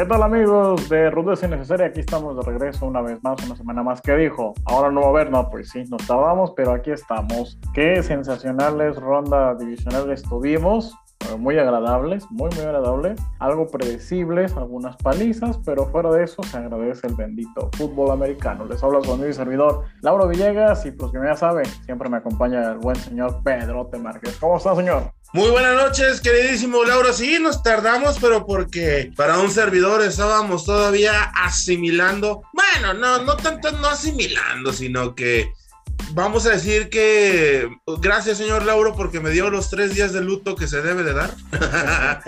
¿Qué tal amigos de Rudeza Innecesaria? Aquí estamos de regreso una vez más, una semana más que dijo. Ahora no va a haber, no, pues sí, nos tardamos, pero aquí estamos. Qué sensacionales ronda divisionales tuvimos muy agradables, muy, muy agradables, algo predecibles, algunas palizas, pero fuera de eso se agradece el bendito fútbol americano. Les habla su amigo servidor Lauro Villegas y pues que ya saben, siempre me acompaña el buen señor Pedro Márquez. ¿Cómo está, señor? Muy buenas noches, queridísimo Lauro. Sí, nos tardamos, pero porque para un servidor estábamos todavía asimilando. Bueno, no, no tanto no asimilando, sino que vamos a decir que gracias, señor Lauro, porque me dio los tres días de luto que se debe de dar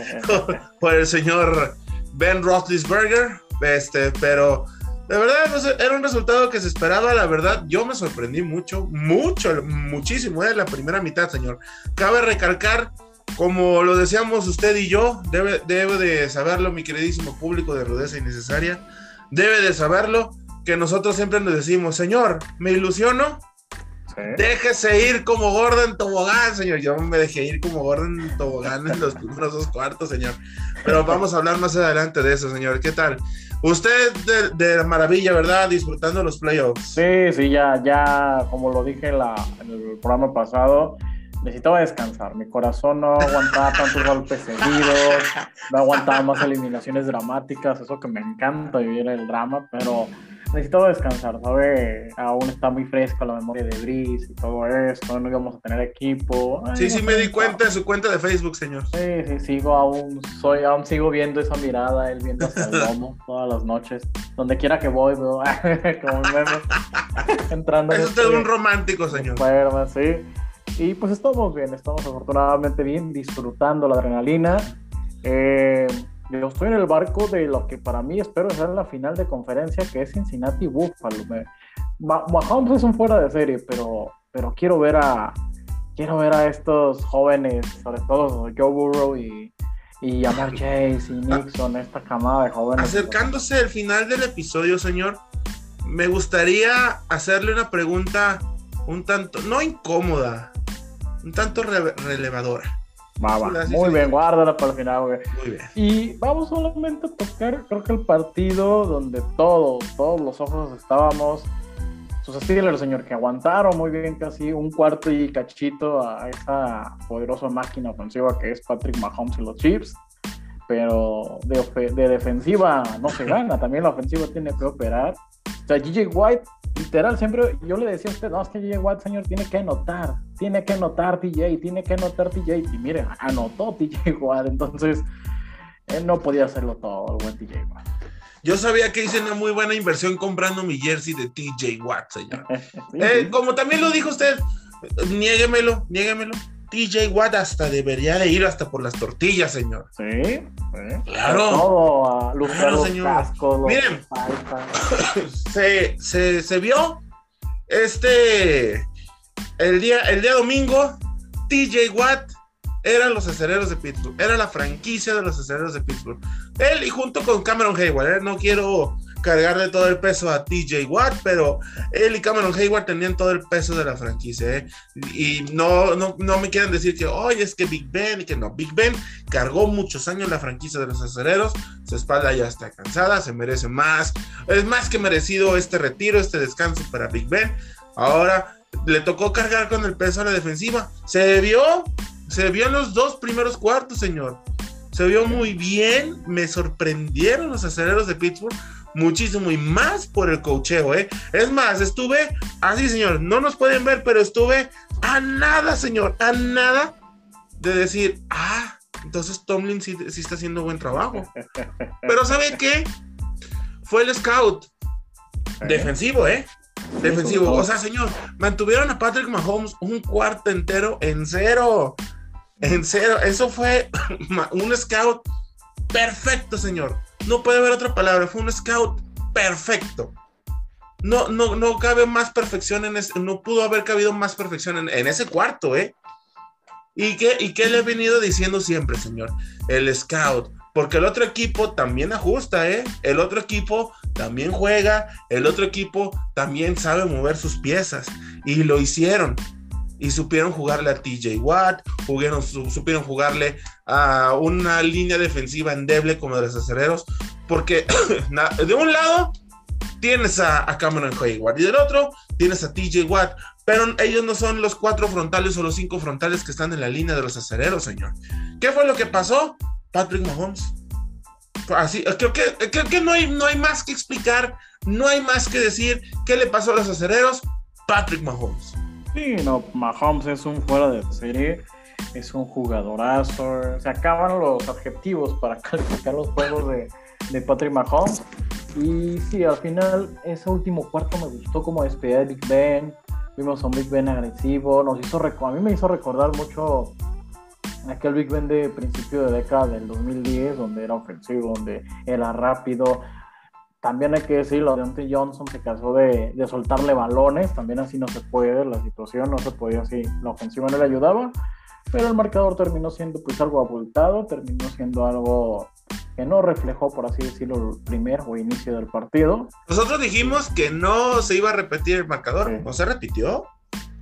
por el señor Ben Roethlisberger. Este, pero de verdad era un resultado que se esperaba. La verdad, yo me sorprendí mucho, mucho, muchísimo en ¿eh? la primera mitad, señor. Cabe recalcar, como lo decíamos usted y yo, debe, debe de saberlo, mi queridísimo público de Rudeza Innecesaria, debe de saberlo que nosotros siempre nos decimos, señor, me ilusiono Déjese ir como Gordon Tobogán, señor. Yo me dejé ir como Gordon Tobogán en los primeros dos cuartos, señor. Pero vamos a hablar más adelante de eso, señor. ¿Qué tal? Usted de, maravilla, ¿verdad? Disfrutando los playoffs. Sí, sí, ya, ya, como lo dije en, el programa pasado, necesitaba descansar. Mi corazón no aguantaba tantos golpes seguidos, no aguantaba más eliminaciones dramáticas, eso que me encanta vivir el drama, pero necesito descansar, ¿sabe? Aún está muy fresca la memoria de Brice y todo esto, no íbamos a tener equipo. sí, sí, me di cuenta de su cuenta de Facebook, señor. Sí, sí, sigo aún, soy, aún sigo viendo esa mirada, él viendo hacia el lomo todas las noches. Donde quiera que voy, veo como meme, entrando. Es usted un romántico, señor. sí. Y pues estamos bien, estamos afortunadamente bien, disfrutando la adrenalina. Eh, yo estoy en el barco de lo que para mí espero ser la final de conferencia, que es Cincinnati Buffalo. Mahomes es un fuera de serie, pero, pero quiero ver a quiero ver a estos jóvenes, sobre todo Joe Burrow y, y Amar Chase y Nixon, esta camada de jóvenes. Acercándose al final del episodio, señor, me gustaría hacerle una pregunta un tanto, no incómoda, un tanto relevadora. Muy bien, guárdala para el final, güey. Muy bien. Y vamos solamente a tocar, creo que el partido donde todos, todos los ojos estábamos. Sus Steelers, señor, que aguantaron muy bien casi un cuarto y cachito a esa poderosa máquina ofensiva que es Patrick Mahomes y los Chiefs. Pero de, de defensiva no se gana, también la ofensiva tiene que operar. O sea, GJ White literal, siempre yo le decía a usted, no, es que J.J. Watt, señor, tiene que anotar, tiene que anotar TJ, tiene que anotar TJ, y mire, anotó TJ Watt, entonces él no podía hacerlo todo, el buen TJ Watt. Yo sabía que hice una muy buena inversión comprando mi jersey de TJ Watt, señor. Eh, como también lo dijo usted, niéguemelo, niéguemelo. TJ Watt hasta debería de ir hasta por las tortillas, señor. Sí, claro. Todo a claro, señor. Miren, se, se, se, vio este el día, el día domingo, TJ Watt eran los acereros de Pittsburgh, era la franquicia de los acereros de Pittsburgh. Él y junto con Cameron Hayward, ¿eh? no quiero cargarle todo el peso a TJ Watt, pero él y Cameron Hayward tenían todo el peso de la franquicia. ¿eh? Y no, no, no me quieren decir que, oye, es que Big Ben, y que no. Big Ben cargó muchos años la franquicia de los acereros, su espalda ya está cansada, se merece más. Es más que merecido este retiro, este descanso para Big Ben. Ahora le tocó cargar con el peso a la defensiva. Se vio, se vio en los dos primeros cuartos, señor. Se vio muy bien, me sorprendieron los aceleros de Pittsburgh muchísimo y más por el cocheo, ¿eh? Es más, estuve así, señor, no nos pueden ver, pero estuve a nada, señor, a nada de decir, ah, entonces Tomlin sí, está haciendo buen trabajo. Pero ¿sabe qué? Fue el scout defensivo, ¿eh? Defensivo. O sea, señor, mantuvieron a Patrick Mahomes un cuarto entero en cero. En cero. Eso fue un scout perfecto, señor no puede haber otra palabra, fue un scout perfecto. No, no, no cabe más perfección en ese, no pudo haber cabido más perfección en, ese cuarto, ¿eh? ¿Y qué, ¿Y qué le he venido diciendo siempre, señor? El scout. Porque el otro equipo también ajusta, ¿eh? El otro equipo también juega, el otro equipo también sabe mover sus piezas. Y lo hicieron. Y supieron jugarle a TJ Watt, supieron jugarle a una línea defensiva endeble como de los acereros, porque de un lado tienes a, a, Cameron Hayward y del otro tienes a TJ Watt, pero ellos no son los cuatro frontales o los cinco frontales que están en la línea de los acereros, señor. ¿Qué fue lo que pasó? Patrick Mahomes. Así, creo que, creo que no, hay, no hay más que explicar, no hay más que decir qué le pasó a los acereros. Patrick Mahomes. Sí, no, Mahomes es un fuera de serie, es un jugadorazo. Se acaban los adjetivos para calificar los juegos de, de Patrick Mahomes. Y sí, al final, ese último cuarto me gustó como despedida de Big Ben. Vimos a un Big Ben agresivo. Nos hizo a mí me hizo recordar mucho aquel Big Ben de principio de década del 2010, donde era ofensivo, donde era rápido. También hay que decirlo, Deontay Johnson se casó de, de, soltarle balones, también así no se puede, la situación no se podía así, la ofensiva no le ayudaba, pero el marcador terminó siendo pues algo abultado, terminó siendo algo que no reflejó, por así decirlo, el primer o inicio del partido. Nosotros dijimos que no se iba a repetir el marcador, ¿no se repitió?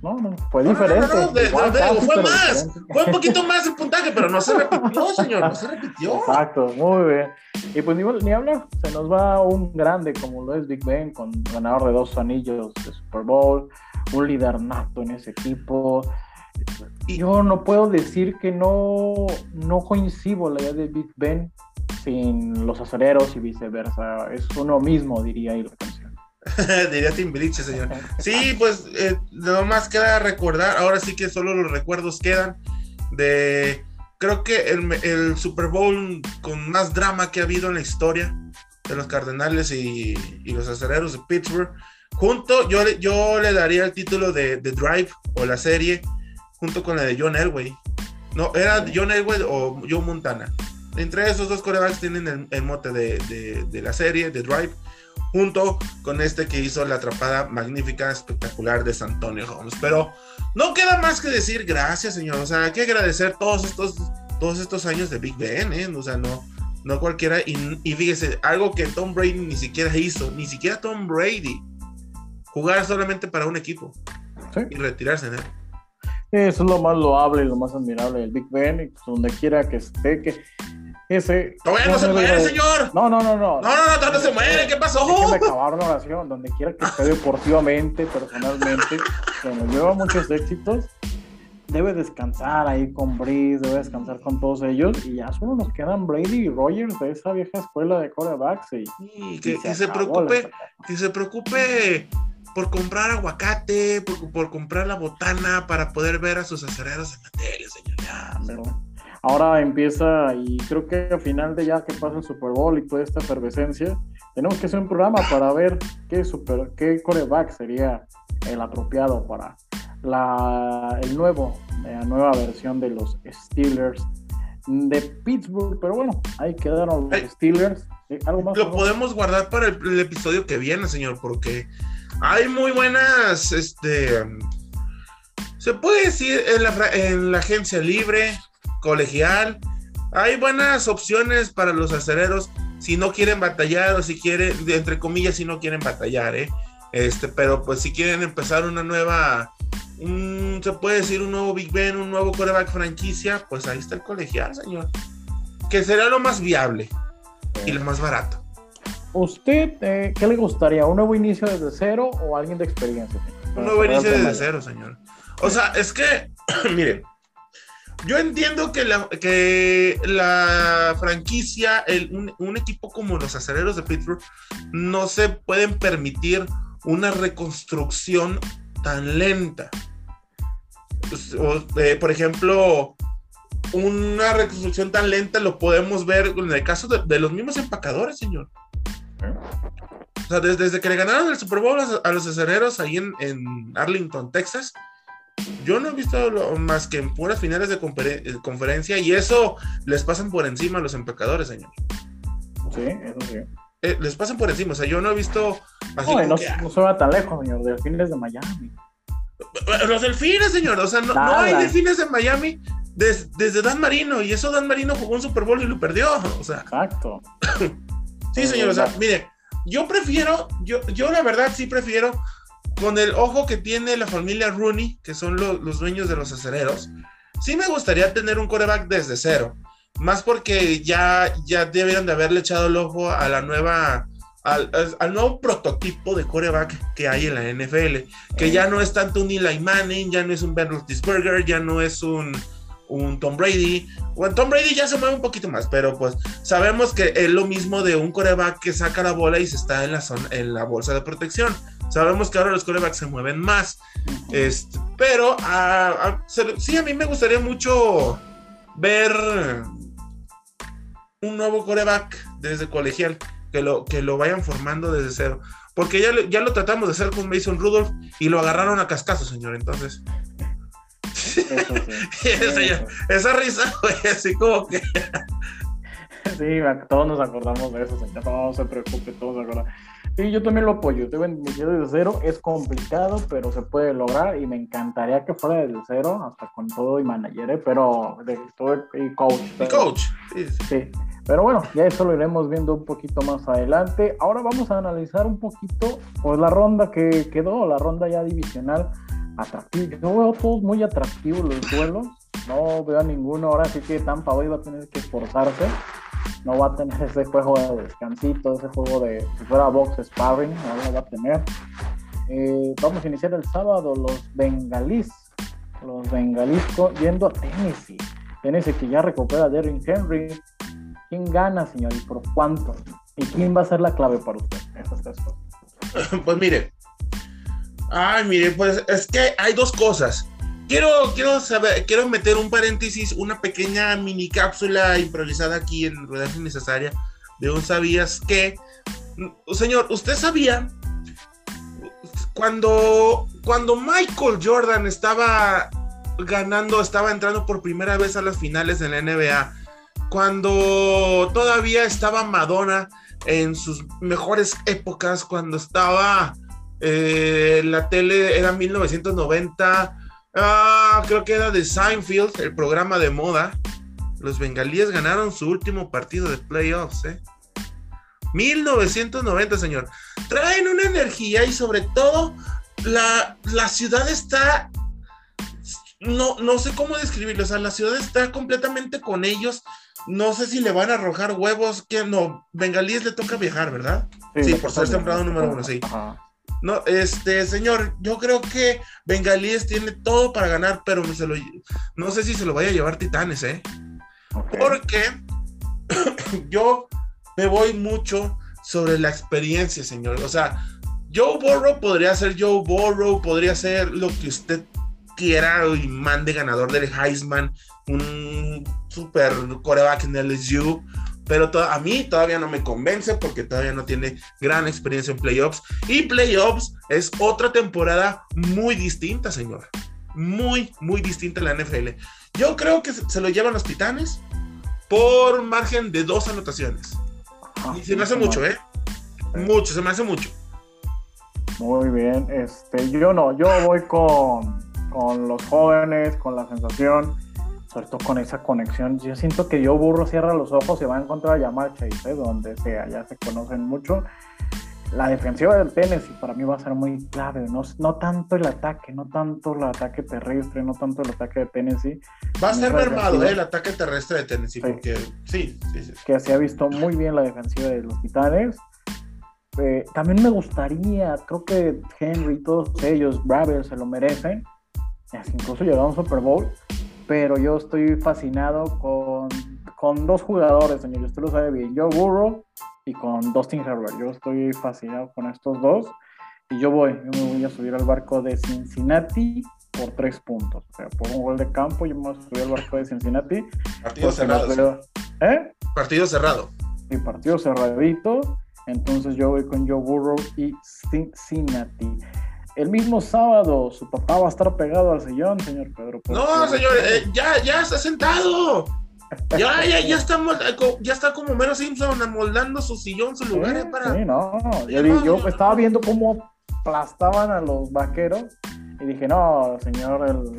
No, no, fue diferente. fue más, fue un poquito más el puntaje, pero no se repitió, señor, no se repitió. Exacto, muy bien. Y pues ni, ni hablar, se nos va un grande como lo es Big Ben, con ganador de dos anillos de Super Bowl, un líder nato en ese equipo. Y yo no puedo decir que no, no coincido la idea de Big Ben sin los acereros y viceversa. Es uno mismo, diría la canción. Diría Timbiriche, señor. Sí, pues eh, más queda recordar, ahora sí que solo los recuerdos quedan de, creo que el, Super Bowl con más drama que ha habido en la historia de los Cardenales y, los Acereros de Pittsburgh. Junto, yo, yo le daría el título de, Drive o la serie, junto con la de John Elway. No, era John Elway o Joe Montana. Entre esos dos corebacks tienen el, mote de, de la serie, de Drive junto con este que hizo la atrapada magnífica, espectacular de San Antonio Holmes. Pero no queda más que decir gracias, señor. O sea, hay que agradecer todos estos, todos estos años de Big Ben, ¿eh? O sea, no, no cualquiera. Y, y fíjese, algo que Tom Brady ni siquiera hizo, ni siquiera Tom Brady, jugar solamente para un equipo y retirarse en él. Eso es lo más loable y lo más admirable del Big Ben, y pues, donde quiera que esté, que ese. Todavía no se muere, señor. No, no, no, no. No, no, no, no se muere. ¿Qué pasó? me acabar la oración. Donde quiera que esté deportivamente, personalmente, nos lleva muchos éxitos, debe descansar ahí con Breeze, debe descansar con todos ellos. Y ya solo nos quedan Brady y Rogers de esa vieja escuela de corebacks. Y, que, se, preocupe, que se preocupe por comprar aguacate, por, por, comprar la botana para poder ver a sus acereros en la tele, señor. Ya, pero ahora empieza y creo que al final de ya que pasa el Super Bowl y toda esta efervescencia, tenemos que hacer un programa para ver qué, super, qué coreback sería el apropiado para la, el nuevo, la nueva versión de los Steelers de Pittsburgh. Pero bueno, ahí quedaron los Steelers. ¿Algo más, Lo podemos guardar para el, episodio que viene, señor, porque hay muy buenas, este, se puede decir en la, en la agencia libre, colegial. Hay buenas opciones para los acereros si no quieren batallar o si quieren, entre comillas, si no quieren batallar, ¿eh? Este, pero pues si quieren empezar una nueva, se puede decir un nuevo Big Ben, un nuevo coreback franquicia, pues ahí está el colegial, señor. Que será lo más viable y lo más barato. ¿Usted eh, qué le gustaría? ¿Un nuevo inicio desde cero o alguien de experiencia? Un nuevo inicio desde cero, señor. O sea, es que, miren, yo entiendo que la, que la franquicia, un, equipo como los acereros de Pittsburgh, no se pueden permitir una reconstrucción tan lenta. Pues, eh, por ejemplo, una reconstrucción tan lenta lo podemos ver en el caso de, los mismos empacadores, señor. O sea, desde, que le ganaron el Super Bowl a, los acereros ahí en, en Arlington, Texas, yo no he visto más que en puras finales de eh, conferencia y eso les pasan por encima a los empecadores, señor. Sí, eso sí. Eh, les pasan por encima, o sea, yo no he visto así no, no, se va tan lejos, señor, delfines de Miami. Los delfines, señor, o sea, no, hay delfines en Miami desde Dan Marino y eso Dan Marino jugó un Super Bowl y lo perdió, o sea. Exacto. sí, señor, o sea, mire, yo prefiero, yo, yo la verdad sí prefiero con el ojo que tiene la familia Rooney, que son los dueños de los acereros, sí me gustaría tener un coreback desde cero. Más porque ya, ya debieron de haberle echado el ojo a la nueva, al, nuevo prototipo de coreback que hay en la NFL, que ya no es tanto un Eli Manning, ya no es un Ben Roethlisberger, ya no es un, un Tom Brady. Bueno, Tom Brady ya se mueve un poquito más, pero pues sabemos que es lo mismo de un coreback que saca la bola y se está en la, zona, en la bolsa de protección. Sabemos que ahora los corebacks se mueven más. Este, pero sí, a mí me gustaría mucho ver un nuevo coreback desde colegial, que lo, que lo vayan formando desde cero. Porque ya, ya lo tratamos de hacer con Mason Rudolph y lo agarraron a cascazo, señor. Entonces. esa, risa, así como que. sí, todos nos acordamos de eso, señor. No se preocupe, todos se acuerdan. Sí, yo también lo apoyo. En desde cero. Es complicado, pero se puede lograr y me encantaría que fuera desde cero, hasta con todo y manager, ¿eh? pero de todo y coach. y coach, sí. Pero bueno, ya eso lo iremos viendo un poquito más adelante. Ahora vamos a analizar un poquito pues, la ronda que quedó, la ronda ya divisional atractiva. Yo veo todos muy atractivos los duelos. No veo a ninguno. Ahora sí que Tampa hoy va a tener que esforzarse no va a tener ese juego de descansito, ese juego de si fuera box sparring, no lo va a tener. Eh, vamos a iniciar el sábado los bengalís, los bengalís yendo a Tennessee. Tennessee que ya recupera a Derrick Henry. ¿Quién gana, señor? ¿Y por cuánto? ¿Y quién va a ser la clave para usted? Pues mire, ay, mire, pues es que hay dos cosas. Quiero, quiero quiero meter un paréntesis, una pequeña mini cápsula improvisada aquí en Ruedas Innecesaria de un sabías que, señor, ¿usted sabía cuando, cuando Michael Jordan estaba ganando, estaba entrando por primera vez a las finales de la NBA, cuando todavía estaba Madonna en sus mejores épocas, cuando estaba eh, la tele, era 1990, Ah, creo que era de Seinfeld, el programa de moda. Los bengalíes ganaron su último partido de playoffs, ¿eh? 1990, señor. Traen una energía y sobre todo la, la ciudad está... No, no sé cómo describirlo, o sea, la ciudad está completamente con ellos. No sé si le van a arrojar huevos, que no, bengalíes le toca viajar, ¿verdad? Sí, por ser temprano número uno, sí. No, este, señor, yo creo que Bengalíes tiene todo para ganar, pero se lo, no sé si se lo vaya a llevar Titanes, ¿eh? Porque yo me voy mucho sobre la experiencia, señor. O sea, Joe Burrow podría ser Joe Burrow, podría ser lo que usted quiera y mande ganador del Heisman, un super coreback en LSU pero a mí todavía no me convence porque todavía no tiene gran experiencia en playoffs. Y playoffs es otra temporada muy distinta, señor. Muy, muy distinta a la NFL. Yo creo que se lo llevan los Titanes por margen de dos anotaciones. y se me hace mucho, ¿eh? Mucho, se me hace mucho. Muy bien, este, yo no, yo voy con, con los jóvenes, con la sensación sobre todo con esa conexión. Yo siento que yo burro cierra los ojos y va a encontrar a llamar Chase, donde sea, ya se conocen mucho. La defensiva del Tennessee para mí va a ser muy clave, no, no tanto el ataque, no tanto el ataque terrestre, no tanto el ataque de Tennessee. Va a ser mermado ¿eh? el ataque terrestre de Tennessee, porque sí, sí, sí. Que se ha visto muy bien la defensiva de los Titanes. Eh, también me gustaría, creo que Henry, todos ellos, Bravel, se lo merecen. Incluso llegar a un Super Bowl pero yo estoy fascinado con, con dos jugadores, señor, usted lo sabe bien, Joe Burrow y con Dustin Herbert. Yo estoy fascinado con estos dos y yo voy, yo me voy a subir al barco de Cincinnati por tres puntos. O sea, por un gol de campo, yo me voy a subir al barco de Cincinnati. Partido cerrado. ¿Eh? Partido cerrado. Sí, partido cerradito. Entonces yo voy con Joe Burrow y Cincinnati. El mismo sábado, su papá va a estar pegado al sillón, señor Pedro. No, señor, eh, ya, ya está sentado. Ya, ya, ya está, ya está como Mero Simpson amoldando su sillón, su lugar eh, para. Sí, no. Yo, yo estaba viendo cómo aplastaban a los vaqueros y dije, no, señor, el,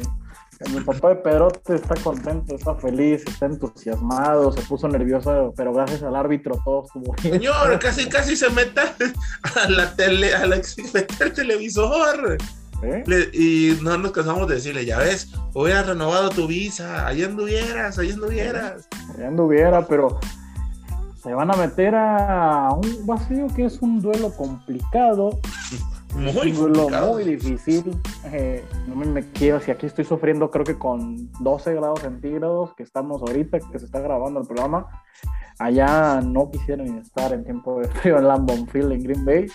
Mi papá de Pedrote está contento, está feliz, está entusiasmado, se puso nervioso, pero gracias al árbitro todo estuvo bien. Señor, casi, casi se mete a la tele, a la, al televisor. ¿Eh? y no nos cansamos de decirle, ya ves, hubieras renovado tu visa, ahí anduvieras, ahí anduvieras. Ahí anduviera, pero se van a meter a un vacío que es un duelo complicado. Muy duelo muy difícil. Eh, no me, quiero, si aquí estoy sufriendo, creo que con 12 grados centígrados, que estamos ahorita, que se está grabando el programa. Allá no quisieron estar en tiempo de frío en Lambon Field, en Green Bay.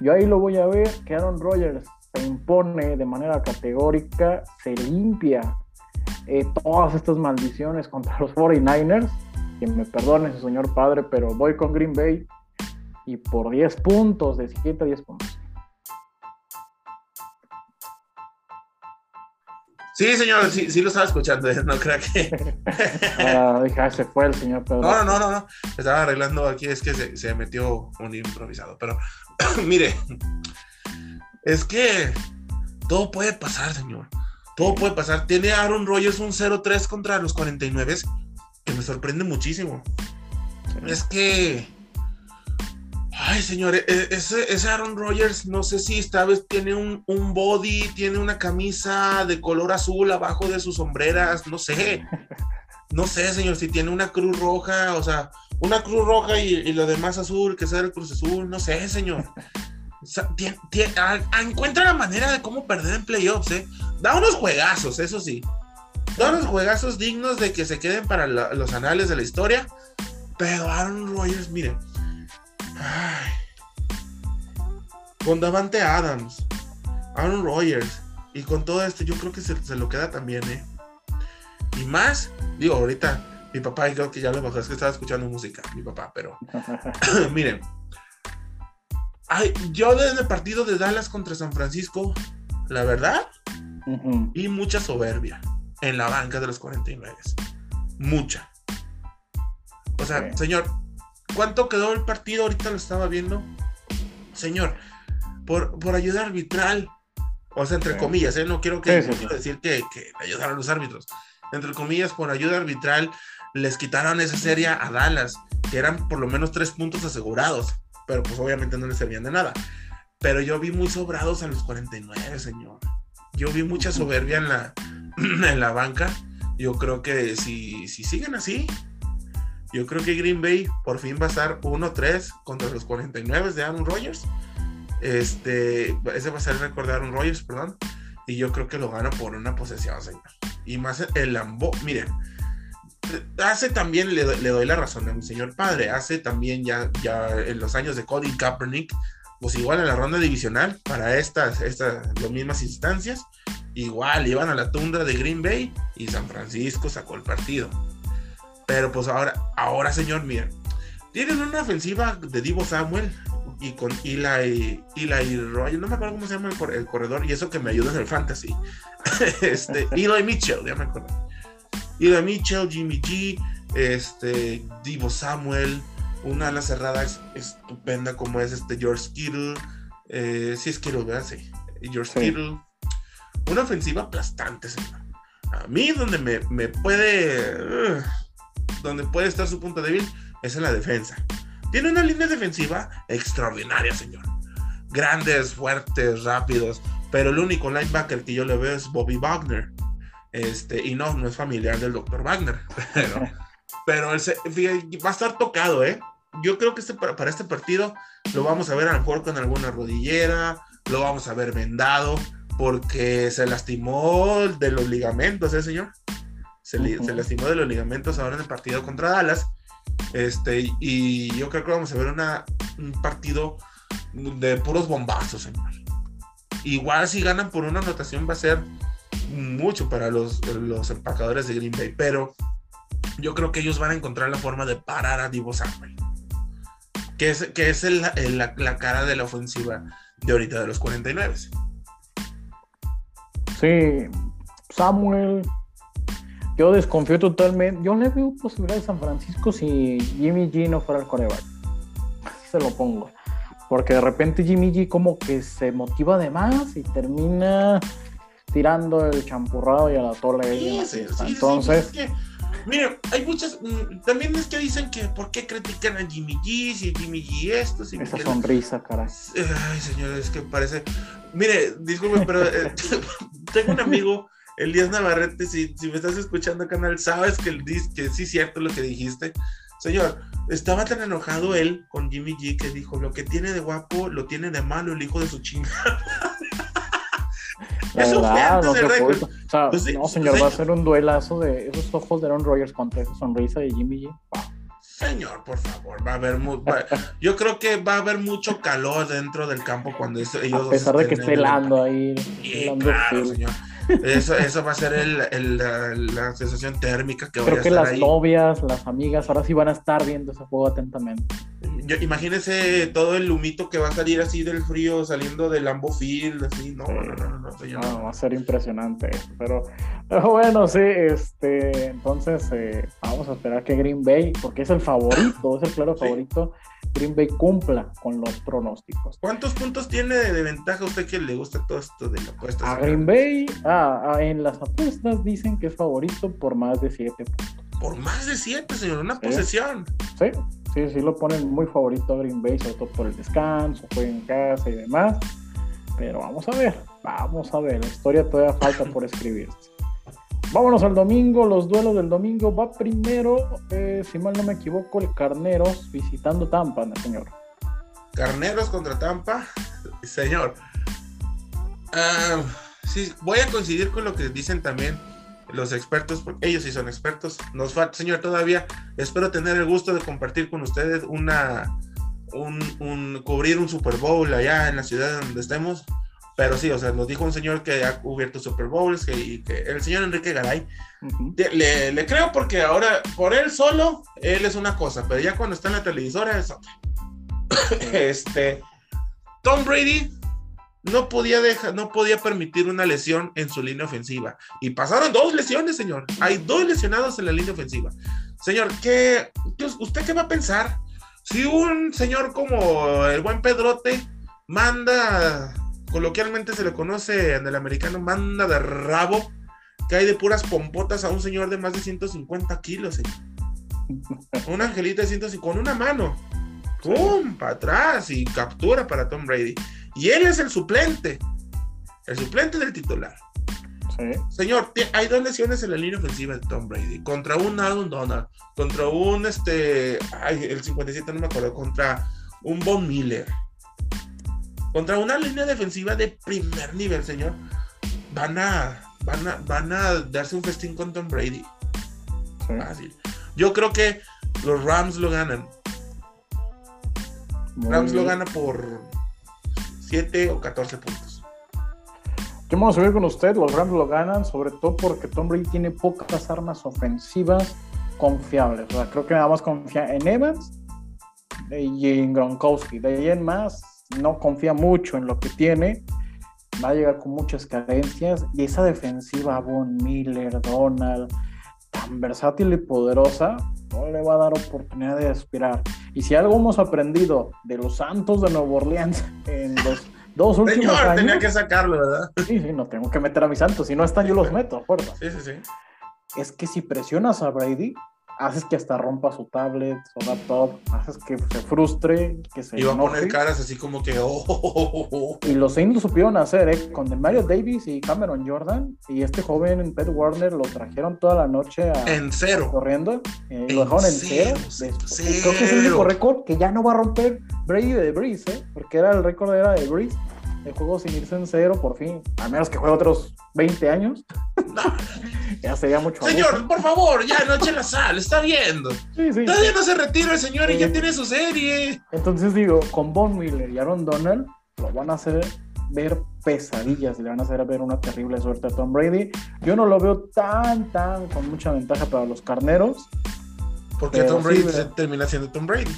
Yo ahí lo voy a ver, que Aaron Rodgers se impone de manera categórica, se limpia eh, todas estas maldiciones contra los 49ers que me perdone su señor padre, pero voy con Green Bay y por 10 puntos, de 7 a 10 puntos. Sí, señor, sí, sí lo estaba escuchando, no creo que... ah, dije, ah, se fue el señor Pedro. No, no, no, no, estaba arreglando aquí, es que se, se metió un improvisado, pero mire, es que todo puede pasar, señor, todo puede pasar. Tiene Aaron Rodgers un 0-3 contra los 49 que me sorprende muchísimo. Es que. Ay, señor, e, e, ese, Aaron Rodgers, no sé si esta vez tiene un, un, body, tiene una camisa de color azul abajo de sus sombreras, no sé. No sé, señor, si tiene una cruz roja, o sea, una cruz roja y, lo demás azul, que sea el cruz azul, no sé, señor. encuentra la manera de cómo perder en playoffs, ¿eh? Da unos juegazos, eso sí. Todos los juegazos dignos de que se queden para los anales de la historia. Pero Aaron Rodgers, con Davante Adams, Aaron Rodgers. Y con todo esto, yo creo que se, lo queda también, ¿eh? Y más, digo, ahorita mi papá, creo que ya lo bajó, es que estaba escuchando música, mi papá, pero miren. Ay, yo desde el partido de Dallas contra San Francisco, la verdad, y mucha soberbia en la banca de los 49. Mucha. O sea, señor, ¿cuánto quedó el partido? Ahorita lo estaba viendo. Señor, por, por ayuda arbitral, o sea, entre comillas, ¿eh? no quiero que decir que, que ayudaron los árbitros. Entre comillas, por ayuda arbitral, les quitaron esa serie a Dallas, que eran por lo menos tres puntos asegurados, pero pues obviamente no les servían de nada. Pero yo vi muy sobrados a los 49, señor. Yo vi mucha soberbia en la, en la banca. Yo creo que si, si siguen así, yo creo que Green Bay por fin va a estar 1-3 contra los 49 de Aaron Rodgers. Este, ese va a ser de Aaron Rodgers, perdón. Y yo creo que lo gana por una posesión, señor. Y más el Lambo. Miren, hace también, le, doy la razón a mi señor padre, hace también ya, ya en los años de Cody Kaepernick, pues igual en la ronda divisional, para estas, estas, las mismas instancias, igual iban a la tundra de Green Bay y San Francisco sacó el partido. Pero pues ahora, ahora señor, miren, tienen una ofensiva de Divo Samuel y con Eli, Eli Roy, no me acuerdo cómo se llama el, corredor, y eso que me ayuda en el fantasy. este, Eli Mitchell, ya me acuerdo. Eli Mitchell, Jimmy G, este, Divo Samuel, una ala cerrada estupenda como es este George Kittle. Eh, sí es Kittle, ¿verdad? Sí. George Kittle. Una ofensiva aplastante, señor. A mí donde me, puede... donde puede estar su punto débil es en la defensa. Tiene una línea defensiva extraordinaria, señor. Grandes, fuertes, rápidos. Pero el único linebacker que yo le veo es Bobby Wagner. Este, y no, no es familiar del Dr. Wagner. Pero pero va a estar tocado, ¿eh? Yo creo que este, para, este partido lo vamos a ver a lo mejor con alguna rodillera, lo vamos a ver vendado, porque se lastimó de los ligamentos, ¿eh, señor? Se, lastimó de los ligamentos ahora en el partido contra Dallas. Este, y yo creo que vamos a ver una, un partido de puros bombazos, señor. Igual si ganan por una anotación va a ser mucho para los, los empacadores de Green Bay, pero yo creo que ellos van a encontrar la forma de parar a Divo Samuel. Que es, que es la, cara de la ofensiva de ahorita de los 49. Sí, Samuel, yo desconfío totalmente. Yo le veo posibilidad de San Francisco si Jimmy G no fuera el coreback. Así se lo pongo. Porque de repente Jimmy G como que se motiva de más y termina tirando el champurrado y a la tole. Entonces. Mire, hay muchas. Mm, también es que dicen que por qué critican a Jimmy G, si Jimmy G esto, si Esa sonrisa, caray. Ay, señor, es que parece. Mire, disculpe, pero eh, tengo un amigo, Elías Navarrete. Si, si me estás escuchando, canal, sabes que, el, que sí es cierto lo que dijiste. Señor, estaba tan enojado él con Jimmy G que dijo: Lo que tiene de guapo lo tiene de malo el hijo de su chingada. Eso verdad, no, o sea, pues no, señor, va a ser un duelazo de esos ojos de Aaron Rodgers contra esa sonrisa de Jimmy G. Señor, por favor, va a haber yo creo que va a haber mucho calor dentro del campo cuando ellos a pesar de que esté helando ahí, claro, señor. Eso, eso va a ser el, el, la, sensación térmica que Creo que las novias, las amigas, ahora sí van a estar viendo ese juego atentamente. Yo, imagínese todo el humito que va a salir así del frío saliendo del Lambo Field, así, no, no, no, no, no, va a ser impresionante pero, pero bueno, sí, este, entonces eh, vamos a esperar que Green Bay, porque es el favorito, es el claro favorito, Green Bay cumpla con los pronósticos. ¿Cuántos puntos tiene de, ventaja usted que le gusta todo esto de la apuesta? A Green Bay, ah, ah, en las apuestas dicen que es favorito por más de 7 puntos. Por más de 7, señor, una posesión. Sí, sí, sí lo ponen muy favorito a Green Bay, sobre todo por el descanso, juega en casa y demás. Pero vamos a ver, vamos a ver, la historia todavía falta por escribirse. Vámonos al domingo, los duelos del domingo. Va primero, eh, si mal no me equivoco, el Carneros visitando Tampa, señor? Carneros contra Tampa, señor. Ah, sí, voy a coincidir con lo que dicen también los expertos, porque ellos sí son expertos. Nos falta, señor, todavía. Espero tener el gusto de compartir con ustedes una, un cubrir un Super Bowl allá en la ciudad donde estemos. Pero sí, o sea, nos dijo un señor que ha cubierto Super Bowls, que, y que el señor Enrique Garay. le, le, creo porque ahora, por él solo, él es una cosa, pero ya cuando está en la televisora es otra. este, Tom Brady no podía dejar, no podía permitir una lesión en su línea ofensiva. Y pasaron dos lesiones, señor. Hay dos lesionados en la línea ofensiva. Señor, ¿qué, ¿usted qué va a pensar? Si un señor como el buen Pedrote manda coloquialmente se le conoce en el americano manda de rabo, que hay de puras pompotas a un señor de más de 150 kilos, Un angelito de 150, con una mano. ¡Pum! Para atrás y captura para Tom Brady. Y él es el suplente. El suplente del titular. Señor, hay dos lesiones en la línea ofensiva de Tom Brady. Contra un Adam Donald. Contra un, este, ay, el 57 no me acuerdo. Contra un Von Miller contra una línea defensiva de primer nivel, señor, van a, van a, van a darse un festín con Tom Brady. Fácil. Yo creo que los Rams lo ganan. Rams lo gana por 7 o 14 puntos. Yo vamos a ver con usted, los Rams lo ganan, sobre todo porque Tom Brady tiene pocas armas ofensivas confiables. O sea, creo que nada más confía en Evans y en Gronkowski. De ahí en más, no confía mucho en lo que tiene, va a llegar con muchas carencias y esa defensiva Von Miller, Donald, tan versátil y poderosa, no le va a dar oportunidad de aspirar. Y si algo hemos aprendido de los Santos de Nueva Orleans en los dos últimos Señor, años, tenía que sacarlo, ¿verdad? Sí, sí, no tengo que meter a mis Santos, si no están yo los meto, fuerza. Sí, sí, sí. Es que si presionas a Brady, haces que hasta rompa su tablet, su laptop, haces que se frustre, que se va a poner caras así como que... Oh, Y los Saints lo supieron hacer, ¿eh? Con Mario Davis y Cameron Jordan, y este joven Pet Warner lo trajeron toda la noche a... En cero. Corriendo, eh, lo dejaron en cero. Creo que es el único récord que ya no va a romper Brady de Breeze, ¿eh? Porque era el récord era de Breeze el juego sin irse en cero, por fin. A menos que juegue otros 20 años. ya sería mucho. Señor, por favor, ya no eche la sal, está viendo. Sí, sí. Todavía no se retira el señor y ya tiene su serie. Entonces digo, con Von Miller y Aaron Donald, lo van a hacer ver pesadillas, le van a hacer ver una terrible suerte a Tom Brady. Yo no lo veo tan, tan con mucha ventaja para los carneros. Porque Tom Brady termina siendo Tom Brady.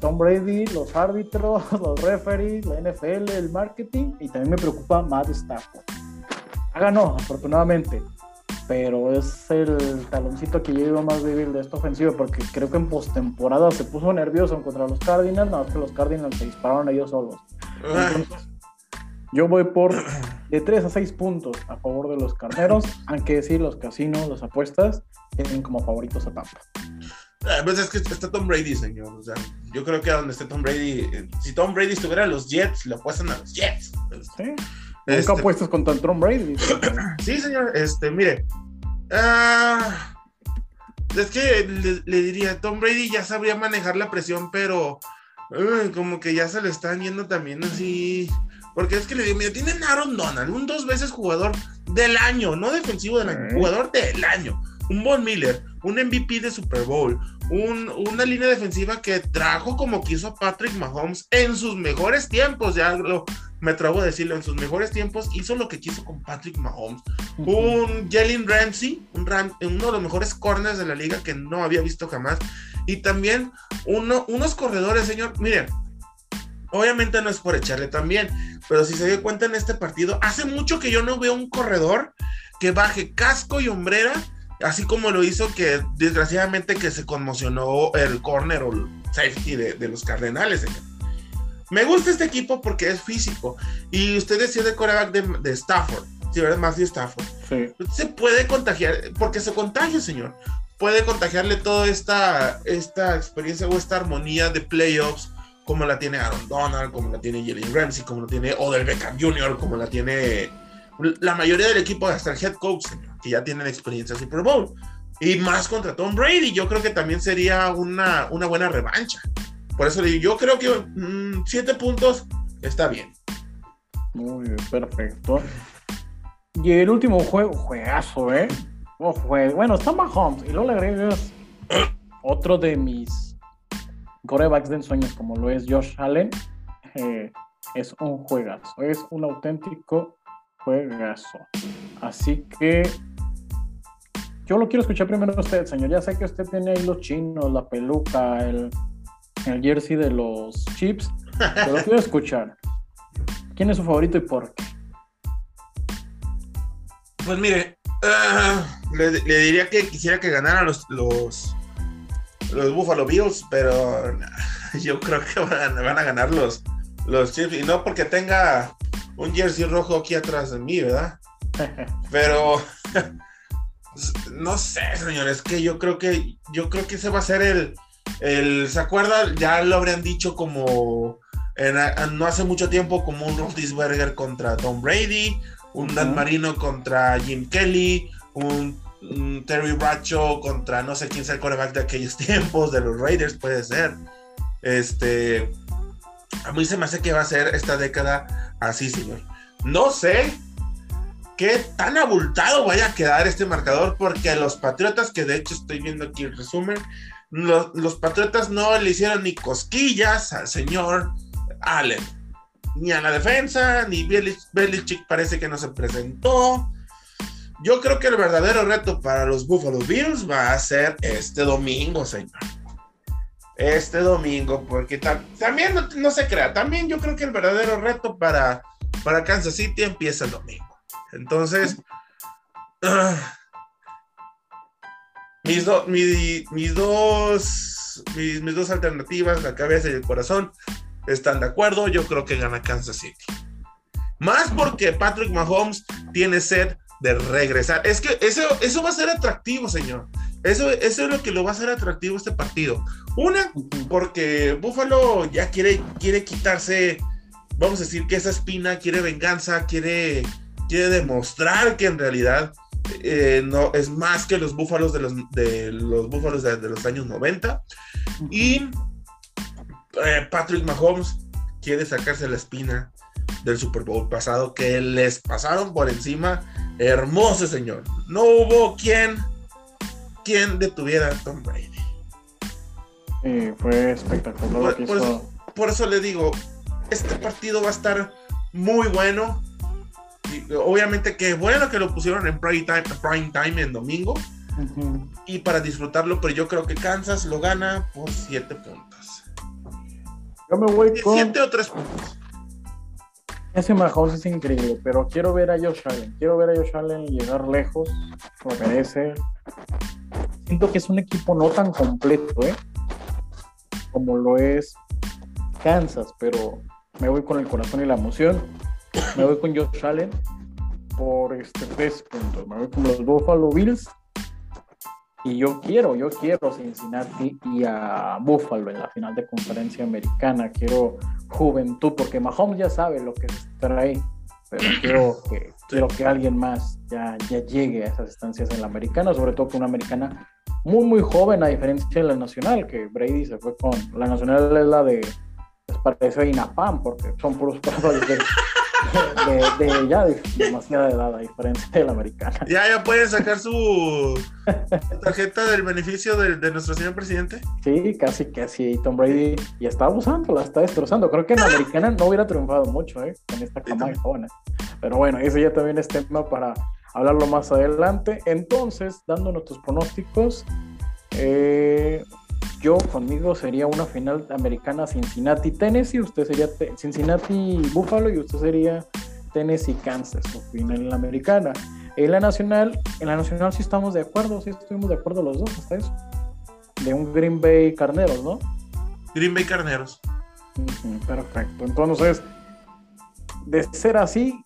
Tom Brady, los árbitros, los referees, la NFL, el marketing y también me preocupa Matt Stafford. Ha ganado, afortunadamente, pero es el taloncito que yo más débil de esta ofensiva porque creo que en postemporada se puso nervioso contra los Cardinals, nada más que los Cardinals se dispararon ellos solos. yo voy por de 3 a 6 puntos a favor de los carneros, aunque decir los casinos, las apuestas, tienen como favoritos a Tampa. Ah, pues es que está Tom Brady, señor. O sea, yo creo que donde esté Tom Brady, eh, si Tom Brady estuviera en los Jets, le apuestan a los Jets. Sí. Nunca este, apuestas contra Tom Brady. Sí, señor. Este, mire. Ah, es que le, diría, Tom Brady ya sabría manejar la presión, pero como que ya se le están yendo también así. Porque es que le digo, mira, tienen Aaron Donald, un dos veces jugador del año, no defensivo del año, jugador del año. Un Von Miller, un MVP de Super Bowl, una línea defensiva que trajo como quiso Patrick Mahomes en sus mejores tiempos, ya lo, me atrevo a decirlo, en sus mejores tiempos hizo lo que quiso con Patrick Mahomes. Un Jalen Ramsey, un uno de los mejores corners de la liga que no había visto jamás. Y también uno, unos corredores, señor, miren, obviamente no es por echarle también, pero si se dio cuenta en este partido, hace mucho que yo no veo un corredor que baje casco y hombrera así como lo hizo que desgraciadamente que se conmocionó el corner o el safety de, los Cardenales. Me gusta este equipo porque es físico. Y usted decía de coreback de, Stafford, si ¿verdad? Matthew Stafford. Se puede contagiar, porque se contagia, señor. Puede contagiarle toda esta, esta experiencia o esta armonía de playoffs, como la tiene Aaron Donald, como la tiene Jalen Ramsey, como la tiene Odell Beckham Jr., como la tiene la mayoría del equipo, hasta el head coach, que ya tienen experiencia en Super Bowl. Y más contra Tom Brady, yo creo que también sería una, una buena revancha. Por eso yo creo que mm, siete puntos está bien. Muy bien, perfecto. Y el último juego, juegazo, ¿eh? Oh, bueno, está Mahomes y luego le agregas otro de mis corebacks de ensueños, como lo es Josh Allen. Eh, es un juegazo, es un auténtico juegazo. Así que yo lo quiero escuchar primero a usted, señor. Ya sé que usted tiene ahí los chinos, la peluca, el, el jersey de los chips, pero quiero escuchar. ¿Quién es su favorito y por qué? Pues mire, ah, le, diría que quisiera que ganaran los, los, los Buffalo Bills, pero yo creo que van a, ganar los, los Chiefs. Y no porque tenga un jersey rojo aquí atrás de mí, ¿verdad? Pero no sé, señores, que yo creo que yo creo que ese va a ser el, el ¿se acuerda? Ya lo habrían dicho como no hace mucho tiempo como un Roethlisberger contra Tom Brady, un Dan Marino contra Jim Kelly, un, Terry Bradshaw contra no sé quién sea el coreback de aquellos tiempos de los Raiders puede ser. Este a mí se me hace que va a ser esta década así, señor. No sé qué tan abultado vaya a quedar este marcador, porque los Patriotas, que de hecho estoy viendo aquí el resumen, los, Patriotas no le hicieron ni cosquillas al señor Allen, ni a la defensa, ni Belichick parece que no se presentó. Yo creo que el verdadero reto para los Buffalo Bills va a ser este domingo, señor este domingo, porque también no, se crea, también yo creo que el verdadero reto para, para Kansas City empieza el domingo. Entonces, ah, mis, mis, dos, mis, dos alternativas, la cabeza y el corazón, están de acuerdo, yo creo que gana Kansas City. Más porque Patrick Mahomes tiene sed de regresar. Es que eso, eso va a ser atractivo, señor. Eso, eso es lo que lo va a hacer atractivo este partido. Una, porque Buffalo ya quiere, quiere quitarse, vamos a decir que esa espina, quiere venganza, quiere, quiere demostrar que en realidad eh, no, es más que los búfalos de los, de los búfalos de, los años 90. Y eh, Patrick Mahomes quiere sacarse la espina del Super Bowl pasado que les pasaron por encima. Hermoso, señor. No hubo quien quien detuviera a Tom Brady. Sí, fue espectacular. Por, eso, le digo, este partido va a estar muy bueno. Y obviamente que bueno que lo pusieron en prime time, prime time en domingo. Y para disfrutarlo, pero yo creo que Kansas lo gana por 7 puntos. Yo me voy con... 7 o 3 puntos. Ese Mahomes es increíble, pero quiero ver a Josh Allen. Quiero ver a Josh Allen llegar lejos. Lo merece siento que es un equipo no tan completo, ¿eh? Como lo es Kansas, pero me voy con el corazón y la emoción. Me voy con Josh Allen. por este tres puntos. Me voy con los Buffalo Bills. Y yo quiero, yo quiero Cincinnati y a Buffalo en la final de conferencia americana. Quiero juventud, porque Mahomes ya sabe lo que ahí. Pero quiero que, quiero que alguien más ya, ya llegue a esas estancias en la americana, sobre todo con una americana muy, muy joven, a diferencia de la nacional, que Brady se fue con. La nacional es la de. Les pareció INAPAM, porque son puros jugadores de, de, ya demasiada edad, a diferencia de la americana. Ya, ya pueden sacar su tarjeta del beneficio de, de, nuestro señor presidente. Sí, casi, casi. Tom Brady y está abusando, la está destrozando. Creo que en la americana no hubiera triunfado mucho, ¿eh? Con esta cama de jóvenes. Pero bueno, ese ya también es tema para hablarlo más adelante. Entonces, dando nuestros pronósticos, eh, yo conmigo sería una final americana Cincinnati Tennessee, usted sería Cincinnati Buffalo y usted sería Tennessee Kansas, su final americana. En la nacional, en la nacional sí estamos de acuerdo, sí estuvimos de acuerdo los dos hasta eso. De un Green Bay Carneros, ¿no? Green Bay Carneros. perfecto. Entonces, de ser así,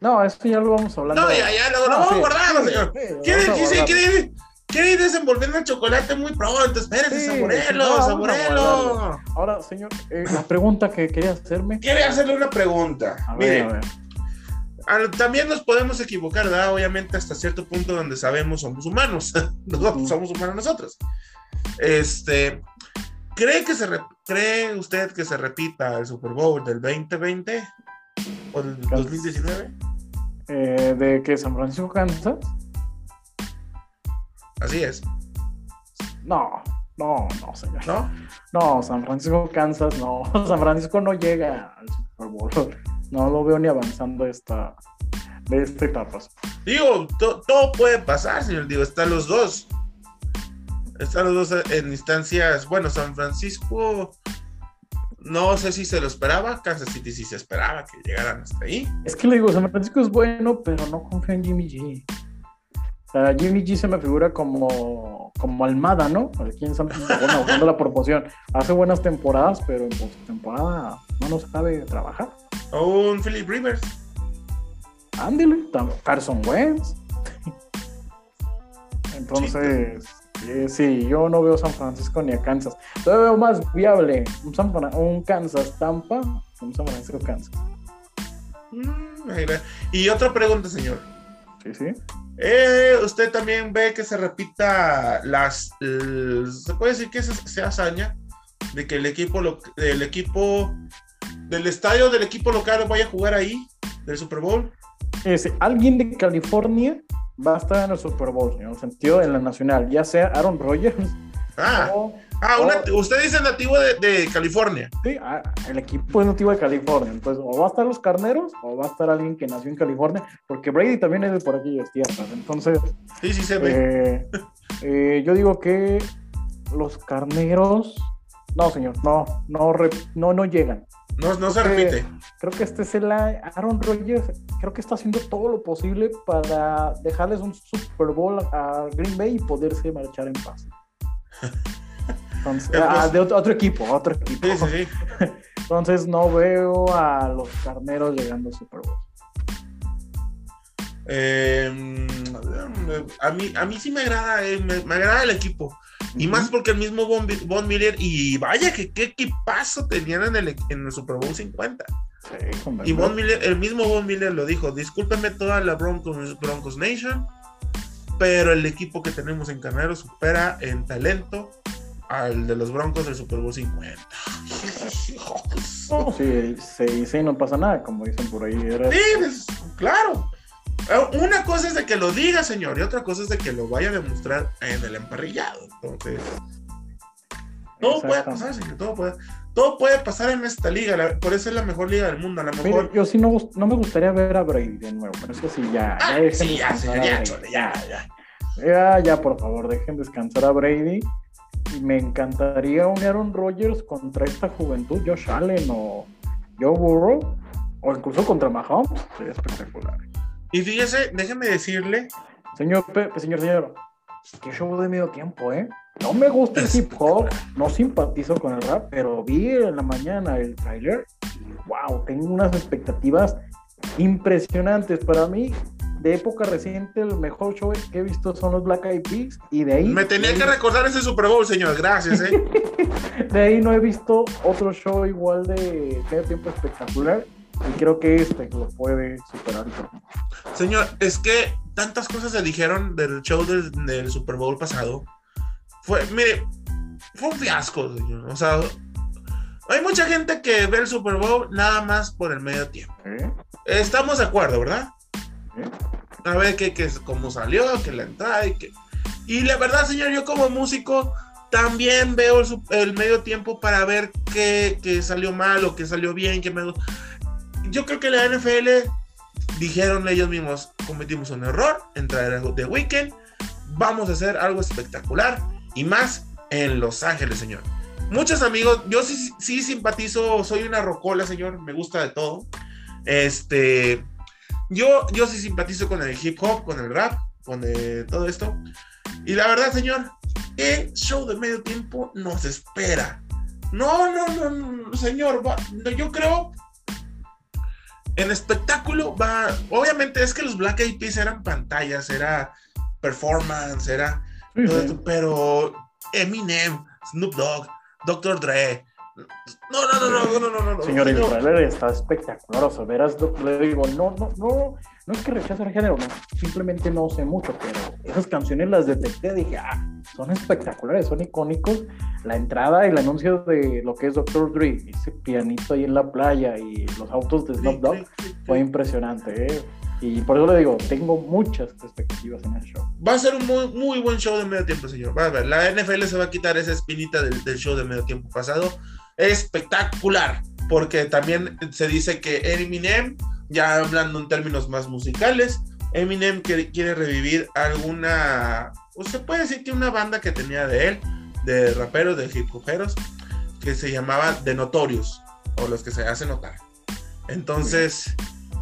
no, esto ya lo vamos a hablar. No, ya, ya, lo, vamos a guardar, señor. ¿Quiere, quiere, ir desenvolviendo el chocolate muy pronto. Espérese, sí, saborelo, Ahora, señor, eh, la pregunta que quería hacerme. Quiere hacerle una pregunta. A ver, Mire, también nos podemos equivocar, ¿verdad? Obviamente, hasta cierto punto donde sabemos somos humanos. nosotros somos humanos nosotros. Este. ¿Cree, que se ¿Cree usted que se repita el Super Bowl del 2020 o del 2019? Eh, ¿De que San Francisco, Kansas? Así es. No, no, no, señor. ¿No? No, San Francisco, Kansas, no. San Francisco no llega al Super Bowl. No lo veo ni avanzando esta, de esta etapa. Digo, todo puede pasar, señor. Digo, están los dos. Están los dos en instancias. Bueno, San Francisco. No sé si se lo esperaba. Kansas City sí se esperaba que llegaran hasta ahí. Es que le digo, San Francisco es bueno, pero no confío en Jimmy G. Sea, Jimmy G se me figura como, como Almada, ¿no? Aquí en San bueno, buscando la proporción. Hace buenas temporadas, pero en postemporada no nos sabe trabajar. O un Philip Rivers. Ándale, Carson Wentz. Entonces, eh, sí, yo no veo San Francisco ni a Kansas. Yo veo más viable un, San un Kansas Tampa un San Francisco Kansas. Mm, y otra pregunta, señor. Sí, sí. Eh, usted también ve que se repita las. se puede decir que se, hazaña de que el equipo, el equipo del estadio del equipo local vaya a jugar ahí, del Super Bowl. alguien de California va a estar en el Super Bowl, en el sentido en la nacional, ya sea Aaron Rodgers ah. Ah, usted dice nativo de, California. Sí, ah, el equipo es nativo de California. Entonces, o va a estar los carneros o va a estar alguien que nació en California, porque Brady también es de por aquí tierras. Entonces, sí, sí se ve. Eh, eh, yo digo que los carneros, no, señor, no, no, no, no llegan. No, no se repite. Creo que este es el Aaron Rodgers, creo que está haciendo todo lo posible para dejarles un Super Bowl a Green Bay y poderse marchar en paz. Ah, de otro, equipo, otro equipo. Entonces no veo a los carneros llegando a Super Bowl. Em, a, mí, a mí sí me agrada, eh, me, agrada el equipo. Y más porque el mismo Von, Miller, y vaya que qué equipazo tenían en el, en el Super Bowl 50. y Von Miller, el mismo Von Miller lo dijo, discúlpeme toda la Broncos, Broncos Nation, pero el equipo que tenemos en Carnero supera en talento al de los Broncos del Super Bowl 50. sí, sí, sí, no pasa nada, como dicen por ahí. Sí, pues, claro. Eh, una cosa es de que lo diga, señor, y otra cosa es de que lo vaya a demostrar en el emparrillado. Entonces, todo puede pasar, señor, todo puede, todo puede pasar en esta liga, por eso es la mejor liga del mundo. A mejor... yo sí no, no, me gustaría ver a Brady de nuevo, pero eso sí, ya. Ah, sí, ya, ya, ya, ya. Ya, ya, por favor, dejen descansar a Brady y me encantaría un Aaron Rodgers contra esta juventud, Josh Allen o Joe Burrow, o incluso contra Mahomes, sería espectacular. Y fíjese, déjeme decirle. Señor Pepe, señor, señor, que show de medio tiempo, ¿eh? No me gusta el hip hop, no simpatizo con el rap, pero vi en la mañana el trailer y wow, tengo unas expectativas impresionantes. Para mí, de época reciente, el mejor show que he visto son los Black Eyed Peas. Y de ahí. Me tenía que recordar ese Super Bowl, señor. Gracias, ¿eh? de ahí no he visto otro show igual de medio tiempo espectacular. Y creo que este lo puede superar. Señor, es que tantas cosas se dijeron del show del, del Super Bowl pasado. Fue, mire, fue un fiasco, señor. O sea, hay mucha gente que ve el Super Bowl nada más por el medio tiempo. Estamos de acuerdo, ¿verdad? A ver qué, qué, cómo salió, que la entrada y que... Y la verdad, señor, yo como músico también veo el, medio tiempo para ver qué, qué, salió mal o qué salió bien, qué me... Yo creo que la NFL dijeron ellos mismos, cometimos un error en traer The Weekend, vamos a hacer algo espectacular y más en Los Ángeles, señor. Muchos amigos, yo sí, sí simpatizo, soy una rocola, señor, me gusta de todo. Este, yo, yo sí simpatizo con el hip hop, con el rap, con todo esto. Y la verdad, señor, el show de medio tiempo nos espera. No, no, no, no señor, yo creo en espectáculo va, obviamente es que los Black Eyed Peas eran pantallas, era performance, era pero Eminem, Snoop Dogg, Dr. Dre, no, no, no, no, no, no, no. Señor, el trailer está espectacular. O sea, verás, le digo, no, no, no, no es que rechace el género, no, simplemente no sé mucho, pero esas canciones las detecté, dije, ah, son espectaculares, son icónicos. La entrada, el anuncio de lo que es Dr. Dre, ese pianito ahí en la playa y los autos de Snoop Dogg, fue impresionante, ¿eh? Y por eso le digo, tengo muchas expectativas en el show. Va a ser un muy, muy buen show de medio tiempo, señor. Va a ver, la NFL se va a quitar esa espinita del, del show de medio tiempo pasado espectacular, porque también se dice que Eminem, ya hablando en términos más musicales, Eminem quiere, revivir alguna, o se puede decir que una banda que tenía de él, de raperos, de hip hoperos, que se llamaba The Notorious, o los que se hacen notar. Entonces,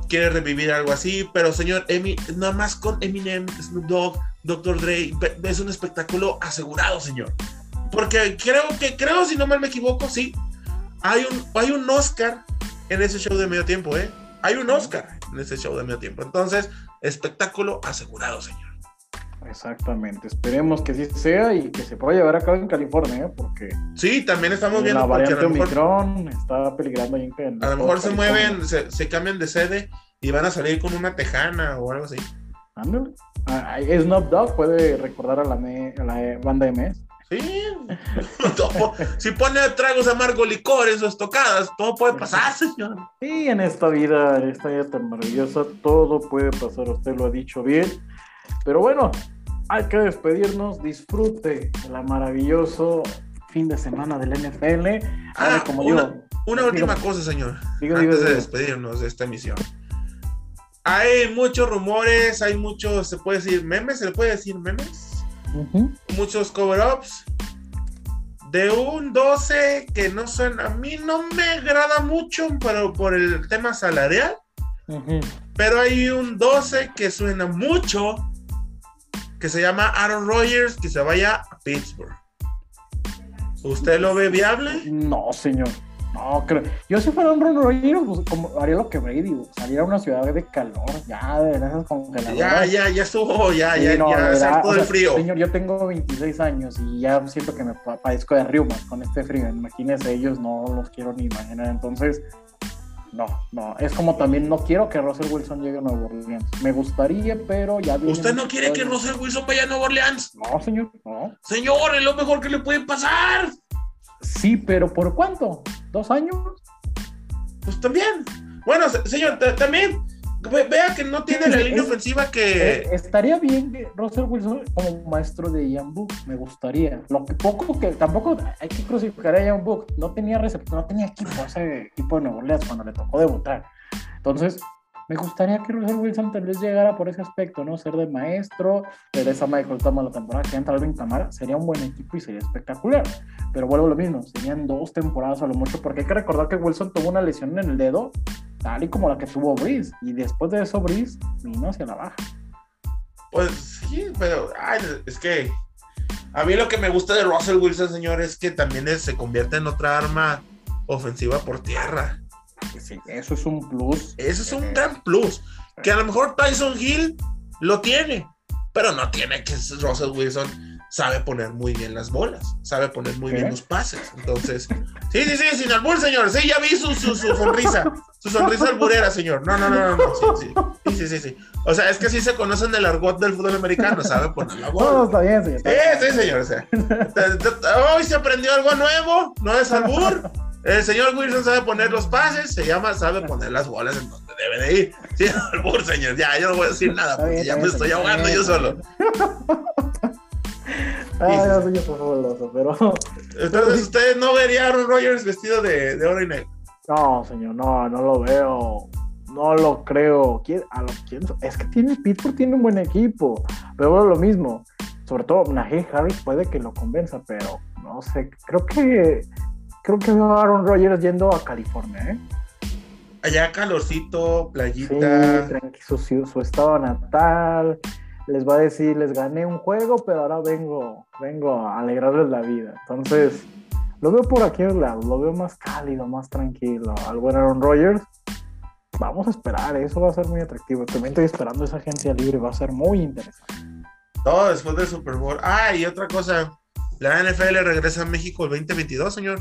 quiere revivir algo así, pero señor, Emi, nada más con Eminem, Snoop Dogg, Dr. Dre, es un espectáculo asegurado, señor. Porque creo que, creo, si no mal me equivoco, sí. Hay un, hay un Oscar en ese show de medio tiempo, ¿eh? Hay un Oscar en ese show de medio tiempo. Entonces, espectáculo asegurado, señor. Exactamente, esperemos que sí sea y que se pueda llevar a cabo en California, ¿eh? porque sí, también estamos viendo la variante Omicron está peligrando ahí en A lo mejor se mueven, se, se, cambian de sede y van a salir con una tejana o algo así. Ándale. Ah, Snoop Dogg puede recordar a la, a la banda MS. Sí. si pone tragos amargos licor en sus tocadas, todo puede pasar, señor. Sí, en esta vida, en esta vida tan maravillosa, todo puede pasar, usted lo ha dicho bien. Pero bueno, hay que despedirnos. Disfrute el maravilloso fin de semana del NFL. Ah, como una, una última cosa, señor. antes de despedirnos de esta emisión. Hay muchos rumores, hay muchos, se puede decir memes, se le puede decir memes muchos cover-ups. De un 12 que no suena, a mí no me agrada mucho pero por el tema salarial. Pero hay un 12 que suena mucho, que se llama Aaron Rodgers, que se vaya a Pittsburgh. ¿Usted lo ve viable? No, señor. No, creo. Yo si fuera un Ron Rodgers, pues como haría lo que Brady, salir a una ciudad de calor, ya, de esas congeladoras. Ya, ya, ya estuvo, ya, ya, ya, todo el frío. Señor, yo tengo 26 años y ya siento que me padezco de riumas con este frío. Imagínense, ellos no los quiero ni imaginar. Entonces, no, no. Es como también no quiero que Russell Wilson llegue a Nueva Orleans. Me gustaría, pero ya. ¿Usted no quiere que Russell Wilson vaya a Nueva Orleans? No, señor, no. Señor, es lo mejor que le puede pasar. Sí, pero ¿por cuánto? ¿Dos años? Pues también. Bueno, señor, también vea que no tiene la línea ofensiva que. Estaría bien que Russell Wilson como maestro de Ian Book, me gustaría. Lo que poco que tampoco hay que crucificar a Ian Book, no tenía receptor, no tenía equipo, ese equipo de Nuevo Orleans cuando le tocó debutar. Entonces, me gustaría que Russell Wilson tal vez llegara por ese aspecto, ¿no? Ser de maestro, esa Michael Thomas la temporada que entra Alvin Camara, sería un buen equipo y sería espectacular. Pero vuelvo a lo mismo, serían dos temporadas a lo mucho, porque hay que recordar que Wilson tuvo una lesión en el dedo, tal y como la que tuvo Breeze, y después de eso Breeze vino hacia la baja. Pues sí, pero es que a mí lo que me gusta de Russell Wilson, señor, es que también se convierte en otra arma ofensiva por tierra. Sí, eso es un plus. Eso es un gran plus. Que a lo mejor Tyson Hill lo tiene, pero no tiene que Russell Wilson sabe poner muy bien las bolas, sabe poner muy bien los pases. Entonces, sí, sí, sí, sin albur, señor. Sí, ya vi su, su, sonrisa, su sonrisa alburera, señor. No, no, no, no, sí, sí, sí, sí, sí, O sea, es que sí se conocen del argot del fútbol americano, sabe poner la bola. No, está bien, señor. Sí, sí, señor. O sea, hoy se aprendió algo nuevo, no es albur. El señor Wilson sabe poner los pases, se llama, sabe poner las bolas en donde debe de ir. Sí, albur, señor. Ya, yo no voy a decir nada porque ya me estoy ahogando yo solo. Ay, no soy fabuloso, pero. Entonces, ¿usted no vería a Aaron Rodgers vestido de, de oro y negro? No, señor, no, no lo veo. No lo creo. A lo, Es que tiene Pittsburgh tiene un buen equipo. Pero lo mismo. Sobre todo, Najee Harris puede que lo convenza, pero no sé. Creo que. Creo que veo a Aaron Rodgers yendo a California, ¿eh? Allá calorcito, playita. Sí, su, su estado natal les va a decir, les gané un juego, pero ahora vengo, vengo a alegrarles la vida. Entonces, lo veo por aquí lo veo más cálido, más tranquilo. Al buen Aaron Rodgers, vamos a esperar, eso va a ser muy atractivo. También estoy esperando esa agencia libre, va a ser muy interesante. Todo después del Super Bowl. Ah, y otra cosa, la NFL regresa a México el 2022, señor.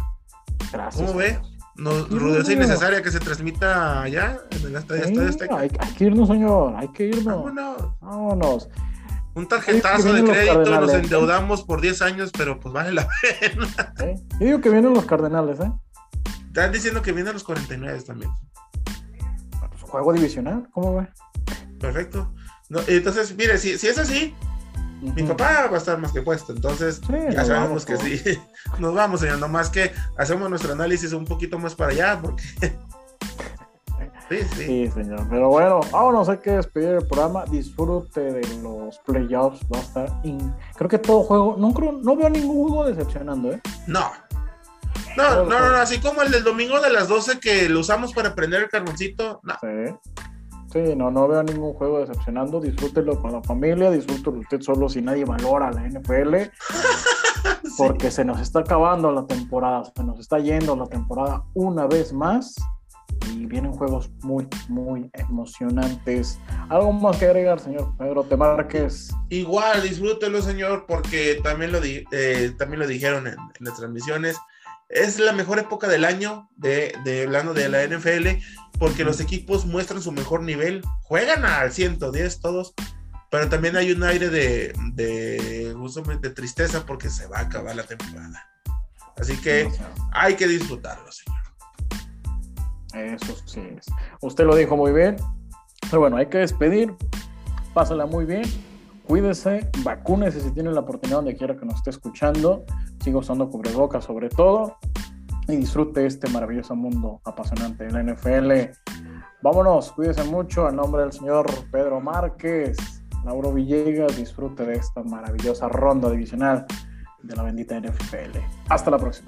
Gracias. ¿Cómo ve? No, es innecesaria que se transmita allá, en el estadio, Hay, que irnos, señor, hay que irnos. Vámonos. Vámonos. Un tarjetazo de crédito, nos endeudamos por 10 años, pero pues vale la pena. Yo digo que vienen los Cardenales, ¿eh? Están diciendo que vienen los 49 también. Pues, juego divisional, ¿cómo ve? Perfecto. entonces, mire, si, si es así, mi papá va a estar más que puesto, entonces ya sabemos que sí. Nos vamos, señor, nomás que hacemos nuestro análisis un poquito más para allá, porque. sí, sí. Sí, señor. Pero bueno, vámonos, hay que despedir el programa. Disfrute de los playoffs, va a estar. Creo que todo juego, no, creo, no veo ningún juego decepcionando, ¿eh? No. No, no, no, así como el del domingo de las 12 que lo usamos para prender el carboncito, no. Sí. Sí, no, no veo ningún juego decepcionando. Disfrútelo con la familia, disfrútelo usted solo si nadie valora la NFL. Porque se nos está acabando la temporada, se nos está yendo la temporada una vez más. Y vienen juegos muy, muy emocionantes. ¿Algo más que agregar, señor Pedro Te Márquez? Igual, disfrútelo, señor, porque también lo, eh, también lo dijeron en, las transmisiones. Es la mejor época del año, de, de hablando de la NFL porque los equipos muestran su mejor nivel, juegan al 110 todos, pero también hay un aire de, de, de tristeza porque se va a acabar la temporada. Así que hay que disfrutarlo, señor. Eso sí es. Usted lo dijo muy bien. Pero bueno, hay que despedir. Pásala muy bien. Cuídese, vacúnese si tiene la oportunidad donde quiera que nos esté escuchando. Siga usando cubrebocas sobre todo y disfrute este maravilloso mundo apasionante de la NFL. Vámonos, cuídense mucho. En nombre del señor Pedro Márquez, Lauro Villegas, disfrute de esta maravillosa ronda divisional de la bendita NFL. Hasta la próxima.